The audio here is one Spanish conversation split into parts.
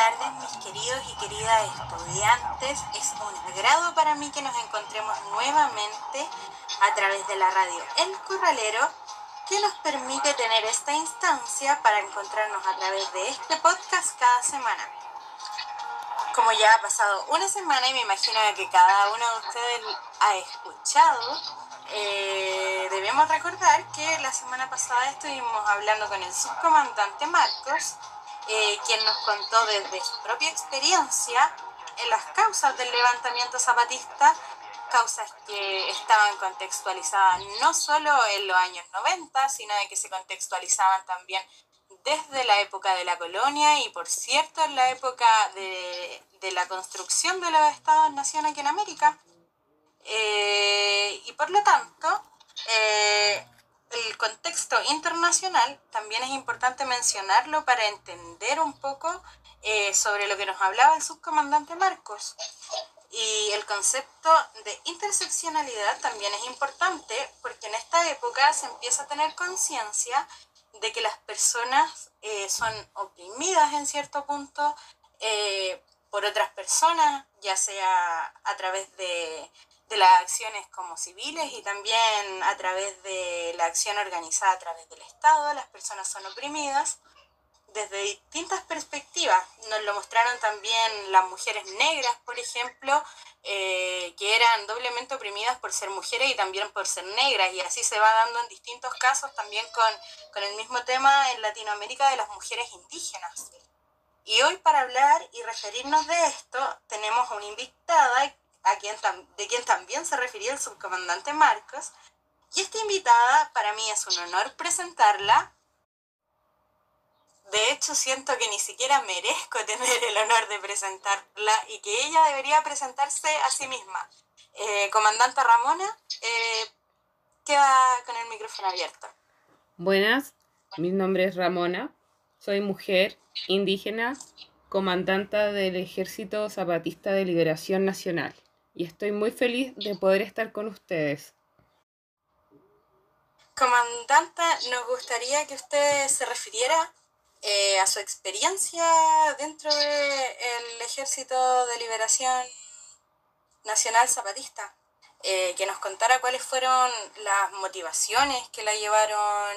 tardes, mis queridos y queridas estudiantes. Es un agrado para mí que nos encontremos nuevamente a través de la radio El Corralero, que nos permite tener esta instancia para encontrarnos a través de este podcast cada semana. Como ya ha pasado una semana y me imagino que cada uno de ustedes ha escuchado, eh, debemos recordar que la semana pasada estuvimos hablando con el subcomandante Marcos eh, quien nos contó desde su propia experiencia en las causas del levantamiento zapatista, causas que estaban contextualizadas no solo en los años 90, sino de que se contextualizaban también desde la época de la colonia y por cierto en la época de, la construcción de los estados-nación aquí en América. Eh, y por lo tanto, eh, el contexto internacional también es importante mencionarlo para entender un poco eh, sobre lo que nos hablaba el subcomandante Marcos. Y el concepto de interseccionalidad también es importante porque en esta época se empieza a tener conciencia de que las personas eh, son oprimidas en cierto punto eh, por otras personas, ya sea a través de de las acciones como civiles y también a través de la acción organizada a través del Estado, las personas son oprimidas desde distintas perspectivas. Nos lo mostraron también las mujeres negras, por ejemplo, eh, que eran doblemente oprimidas por ser mujeres y también por ser negras, y así se va dando en distintos casos también con, con el mismo tema en Latinoamérica de las mujeres indígenas. Y hoy para hablar y referirnos de esto tenemos una invitada a quien de quien también se refirió el subcomandante Marcos. Y esta invitada, para mí es un honor presentarla. De hecho, siento que ni siquiera merezco tener el honor de presentarla y que ella debería presentarse a sí misma. Eh, comandante Ramona, eh, queda con el micrófono abierto. Buenas, mi nombre es Ramona, soy mujer indígena, comandanta del Ejército Zapatista de Liberación Nacional y estoy muy feliz de poder estar con ustedes. Comandante, nos gustaría que usted se refiriera eh, a su experiencia dentro del Ejército de Liberación Nacional Zapatista, eh, que nos contara cuáles fueron las motivaciones que la llevaron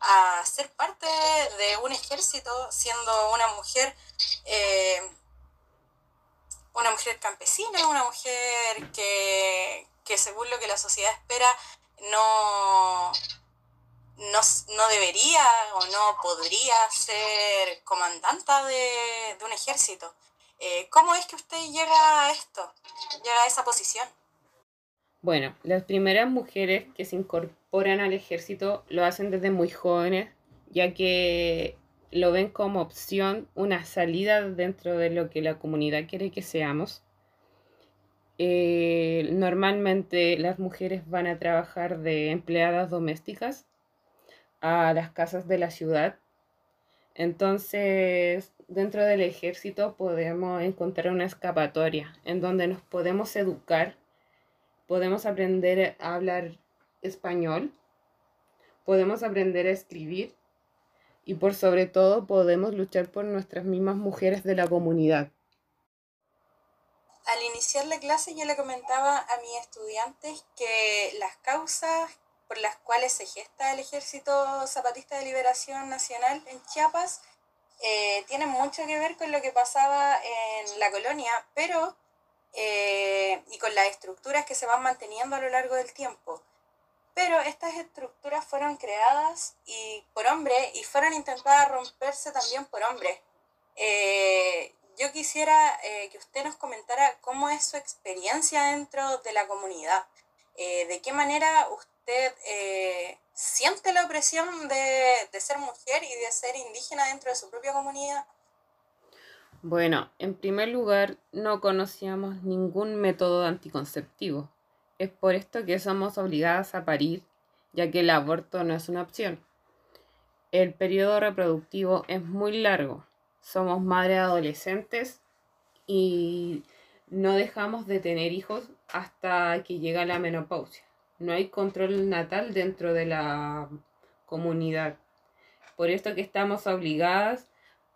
a ser parte de un ejército siendo una mujer eh, una mujer campesina, una mujer que, según lo que la sociedad espera no, no, debería o no podría ser comandanta de, un ejército. Eh, ¿Cómo es que usted llega a esto, llega a esa posición? Bueno, las primeras mujeres que se incorporan al ejército lo hacen desde muy jóvenes, ya que lo ven como opción, una salida dentro de lo que la comunidad quiere que seamos. Eh, normalmente las mujeres van a trabajar de empleadas domésticas a las casas de la ciudad. Entonces, dentro del ejército podemos encontrar una escapatoria en donde nos podemos educar, podemos aprender a hablar español, podemos aprender a escribir y por sobre todo podemos luchar por nuestras mismas mujeres de la comunidad. Al iniciar la clase yo le comentaba a mis estudiantes que las causas por las cuales se gesta el Ejército Zapatista de Liberación Nacional en Chiapas eh, tienen mucho que ver con lo que pasaba en la colonia, pero eh, y con las estructuras que se van manteniendo a lo largo del tiempo pero estas estructuras fueron creadas y por hombres y fueron intentadas romperse también por hombres. Eh, yo quisiera eh, que usted nos comentara cómo es su experiencia dentro de la comunidad. Eh, ¿De qué manera usted siente la opresión de, de ser mujer y de ser indígena dentro de su propia comunidad? Bueno, en primer lugar, no conocíamos ningún método anticonceptivo. Es por esto que somos obligadas a parir, ya que el aborto no es una opción. El periodo reproductivo es muy largo. Somos madres adolescentes y no dejamos de tener hijos hasta que llega la menopausia. No hay control natal dentro de la comunidad. Por esto que estamos obligadas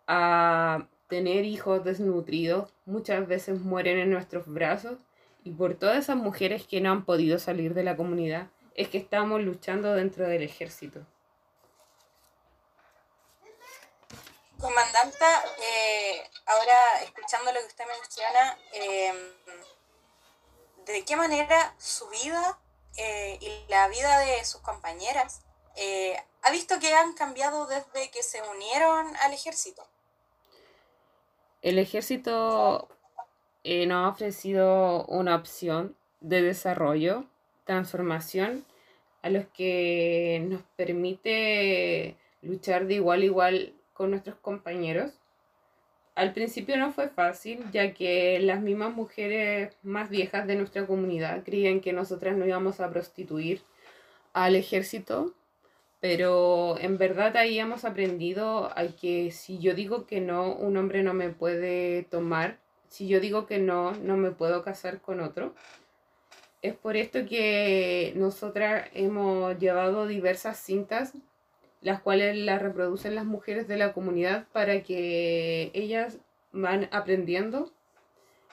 a tener hijos desnutridos, muchas veces mueren en nuestros brazos y por todas esas mujeres que no han podido salir de la comunidad es que estamos luchando dentro del ejército. Comandanta, eh, ahora escuchando lo que usted menciona, eh, ¿de qué manera su vida eh, y la vida de sus compañeras ha visto que han cambiado desde que se unieron al ejército? El ejército nos ha ofrecido una opción de desarrollo, transformación, a los que nos permite luchar de igual a igual con nuestros compañeros. Al principio no fue fácil, ya que las mismas mujeres más viejas de nuestra comunidad creían que nosotras no íbamos a prostituir al ejército, pero en verdad ahí hemos aprendido a que si yo digo que no, un hombre no me puede tomar, si yo digo que no, no me puedo casar con otro. Es por esto que nosotras hemos llevado diversas cintas las cuales las reproducen las mujeres de la comunidad para que ellas van aprendiendo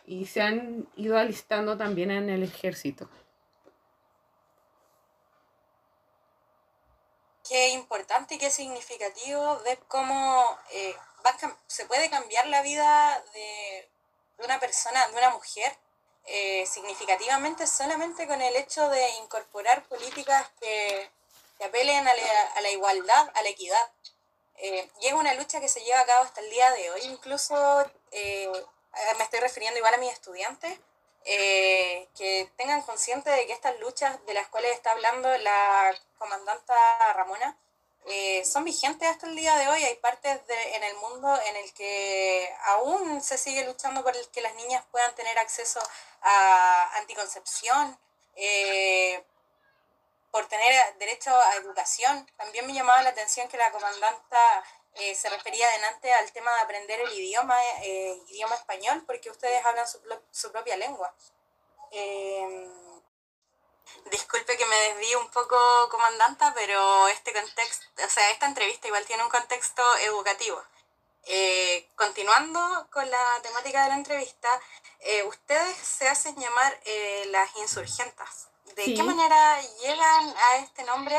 y se han ido alistando también en el ejército. Qué importante y qué significativo ver cómo eh, se puede cambiar la vida de, una persona, de una mujer, eh, significativamente solamente con el hecho de incorporar políticas que que apelen a la, igualdad, a la equidad. Eh, y es una lucha que se lleva a cabo hasta el día de hoy. Incluso eh, me estoy refiriendo igual a mis estudiantes, eh, que tengan consciente de que estas luchas de las cuales está hablando la comandanta Ramona son vigentes hasta el día de hoy. Hay partes en el mundo en el que aún se sigue luchando por el que las niñas puedan tener acceso a anticoncepción por tener derecho a educación. También me llamaba la atención que la comandanta eh, se refería adelante al tema de aprender el idioma, eh, idioma español, porque ustedes hablan su propia lengua. Disculpe que me desvíe un poco, comandanta, pero este contexto, o sea, esta entrevista igual tiene un contexto educativo. Eh, continuando con la temática de la entrevista, ustedes se hacen llamar las insurgentas. ¿De qué manera llegan a este nombre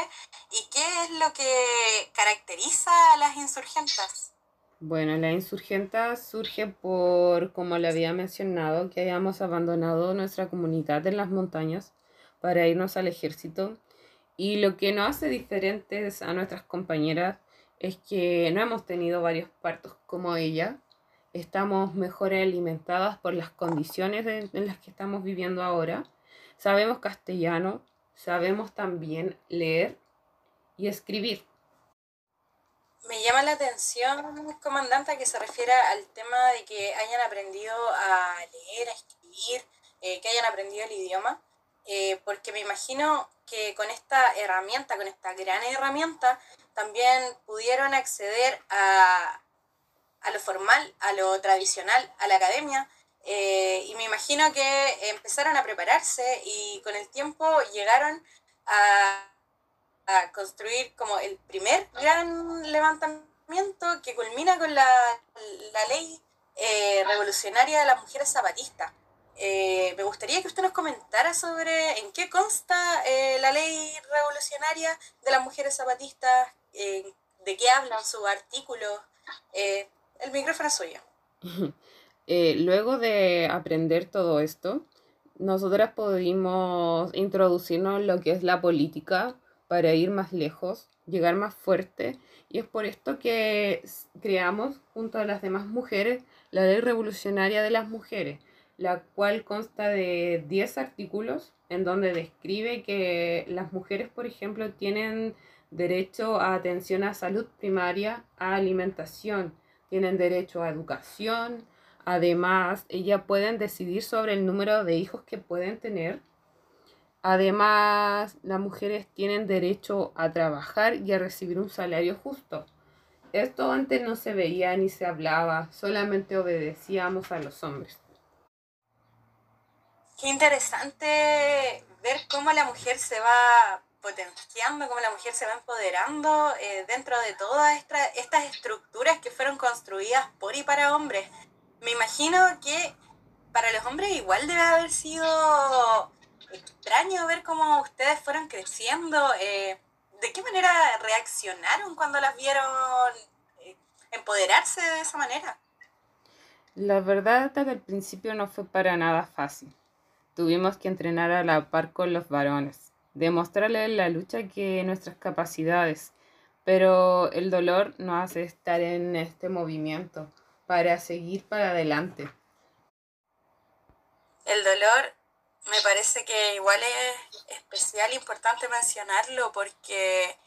y qué es lo que caracteriza a las insurgentas? Bueno, la insurgentas surge por, como le había mencionado, que habíamos abandonado nuestra comunidad en las montañas para irnos al ejército. Y lo que nos hace diferentes a nuestras compañeras es que no hemos tenido varios partos como ella. Estamos mejor alimentadas por las condiciones en las que estamos viviendo ahora Sabemos castellano, sabemos también leer y escribir. Me llama la atención, comandante, que se refiere al tema de que hayan aprendido a leer, a escribir, eh, que hayan aprendido el idioma, eh, porque me imagino que con esta herramienta, con esta gran herramienta, también pudieron acceder a, a lo formal, a lo tradicional, a la academia, eh, y me imagino que empezaron a prepararse y con el tiempo llegaron a, construir como el primer gran levantamiento que culmina con la, ley eh, revolucionaria de las mujeres zapatistas. Eh, me gustaría que usted nos comentara sobre en qué consta la ley revolucionaria de las mujeres zapatistas, de qué hablan sus artículos. el micrófono es suyo. Eh, luego de aprender todo esto, nosotras pudimos introducirnos en lo que es la política para ir más lejos, llegar más fuerte. Y es por esto que creamos, junto a las demás mujeres, la Ley Revolucionaria de las Mujeres, la cual consta de 10 artículos en donde describe que las mujeres, por ejemplo, tienen derecho a atención a salud primaria, a alimentación, tienen derecho a educación, Además, ellas pueden decidir sobre el número de hijos que pueden tener. Además, las mujeres tienen derecho a trabajar y a recibir un salario justo. Esto antes no se veía ni se hablaba, solamente obedecíamos a los hombres. Qué interesante ver cómo la mujer se va potenciando, cómo la mujer se va empoderando eh, dentro de todas estas estructuras que fueron construidas por y para hombres. Me imagino que para los hombres igual debe haber sido extraño ver cómo ustedes fueron creciendo. Eh, ¿De qué manera reaccionaron cuando las vieron eh, empoderarse de esa manera? La verdad es que al principio no fue para nada fácil. Tuvimos que entrenar a la par con los varones, demostrarles la lucha que nuestras capacidades, pero el dolor nos hace estar en este movimiento para seguir para adelante. El dolor me parece que igual es especial importante mencionarlo porque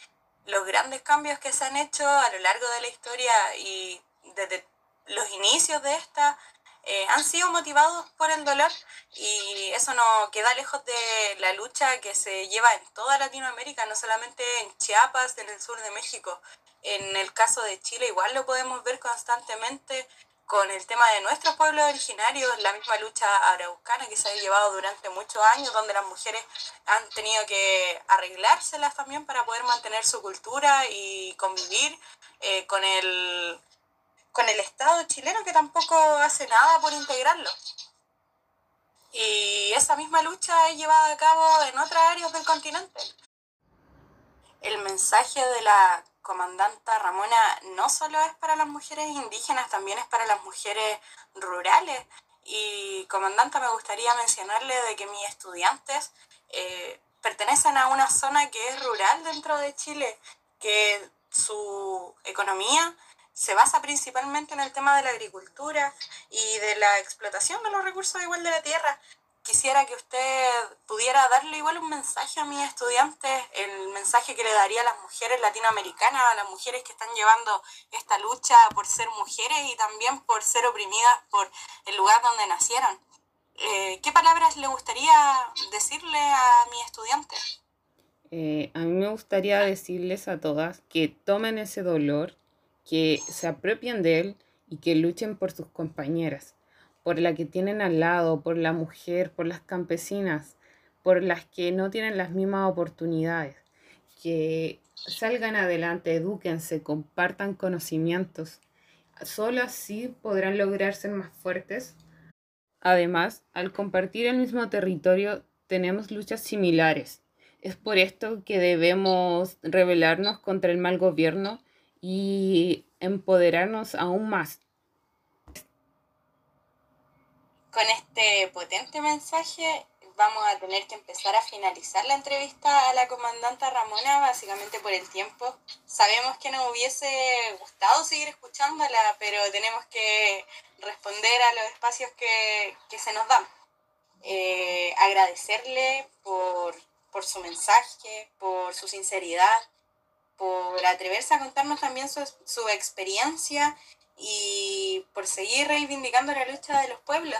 los grandes cambios que se han hecho a lo largo de la historia y desde los inicios de esta eh, han sido motivados por el dolor y eso no queda lejos de la lucha que se lleva en toda Latinoamérica, no solamente en Chiapas, en el sur de México. En el caso de Chile igual lo podemos ver constantemente con el tema de nuestros pueblos originarios, la misma lucha araucana que se ha llevado durante muchos años, donde las mujeres han tenido que arreglárselas también para poder mantener su cultura y convivir eh, con, el, con el Estado chileno que tampoco hace nada por integrarlo. Y esa misma lucha es llevada a cabo en otras áreas del continente. El mensaje de la comandanta Ramona no solo es para las mujeres indígenas, también es para las mujeres rurales. Y comandanta, me gustaría mencionarle de que mis estudiantes eh, pertenecen a una zona que es rural dentro de Chile, que su economía se basa principalmente en el tema de la agricultura y de la explotación de los recursos igual de la tierra quisiera que usted pudiera darle igual un mensaje a mis estudiantes, el mensaje que le daría a las mujeres latinoamericanas, a las mujeres que están llevando esta lucha por ser mujeres y también por ser oprimidas por el lugar donde nacieron. Eh, ¿Qué palabras le gustaría decirle a mis estudiantes? Eh, a mí me gustaría decirles a todas que tomen ese dolor, que se apropien de él y que luchen por sus compañeras por la que tienen al lado, por la mujer, por las campesinas, por las que no tienen las mismas oportunidades, que salgan adelante, edúquense, compartan conocimientos. Solo así podrán lograr ser más fuertes. Además, al compartir el mismo territorio, tenemos luchas similares. Es por esto que debemos rebelarnos contra el mal gobierno y empoderarnos aún más con este potente mensaje vamos a tener que empezar a finalizar la entrevista a la comandanta Ramona, básicamente por el tiempo. Sabemos que nos hubiese gustado seguir escuchándola, pero tenemos que responder a los espacios que, se nos dan. Eh, agradecerle por, su mensaje, por su sinceridad, por atreverse a contarnos también su, su experiencia y por seguir reivindicando la lucha de los pueblos.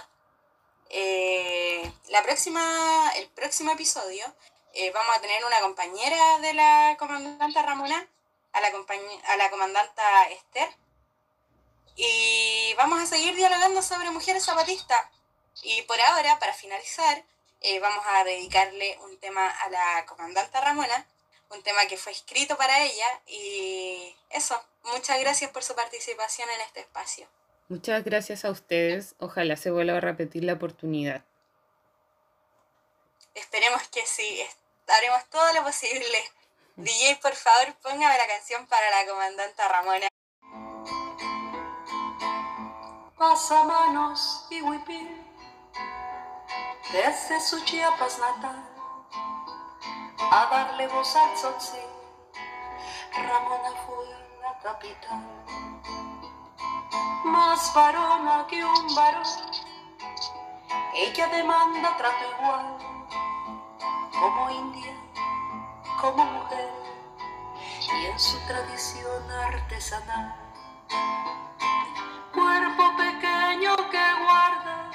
Eh, la próxima, el próximo episodio eh, vamos a tener una compañera de la comandante Ramona, a la, a la comandanta Esther, y vamos a seguir dialogando sobre mujeres zapatistas. Y por ahora, para finalizar, eh, vamos a dedicarle un tema a la comandante Ramona, un tema que fue escrito para ella, y eso, muchas gracias por su participación en este espacio. Muchas gracias a ustedes. Ojalá se vuelva a repetir la oportunidad. Esperemos que sí. Haremos todo lo posible. DJ, por favor, póngame la canción para la comandante Ramona. Pasamanos y huipil desde su Chiapas natal a darle voz al tzotzil. Ramona fue la capital más varona que un varón. Ella demanda trato igual, como india, como mujer, y en su tradición artesanal. Cuerpo pequeño que guarda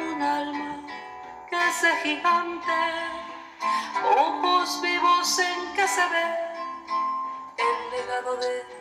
un alma que es gigante, ojos vivos en que se ve el legado de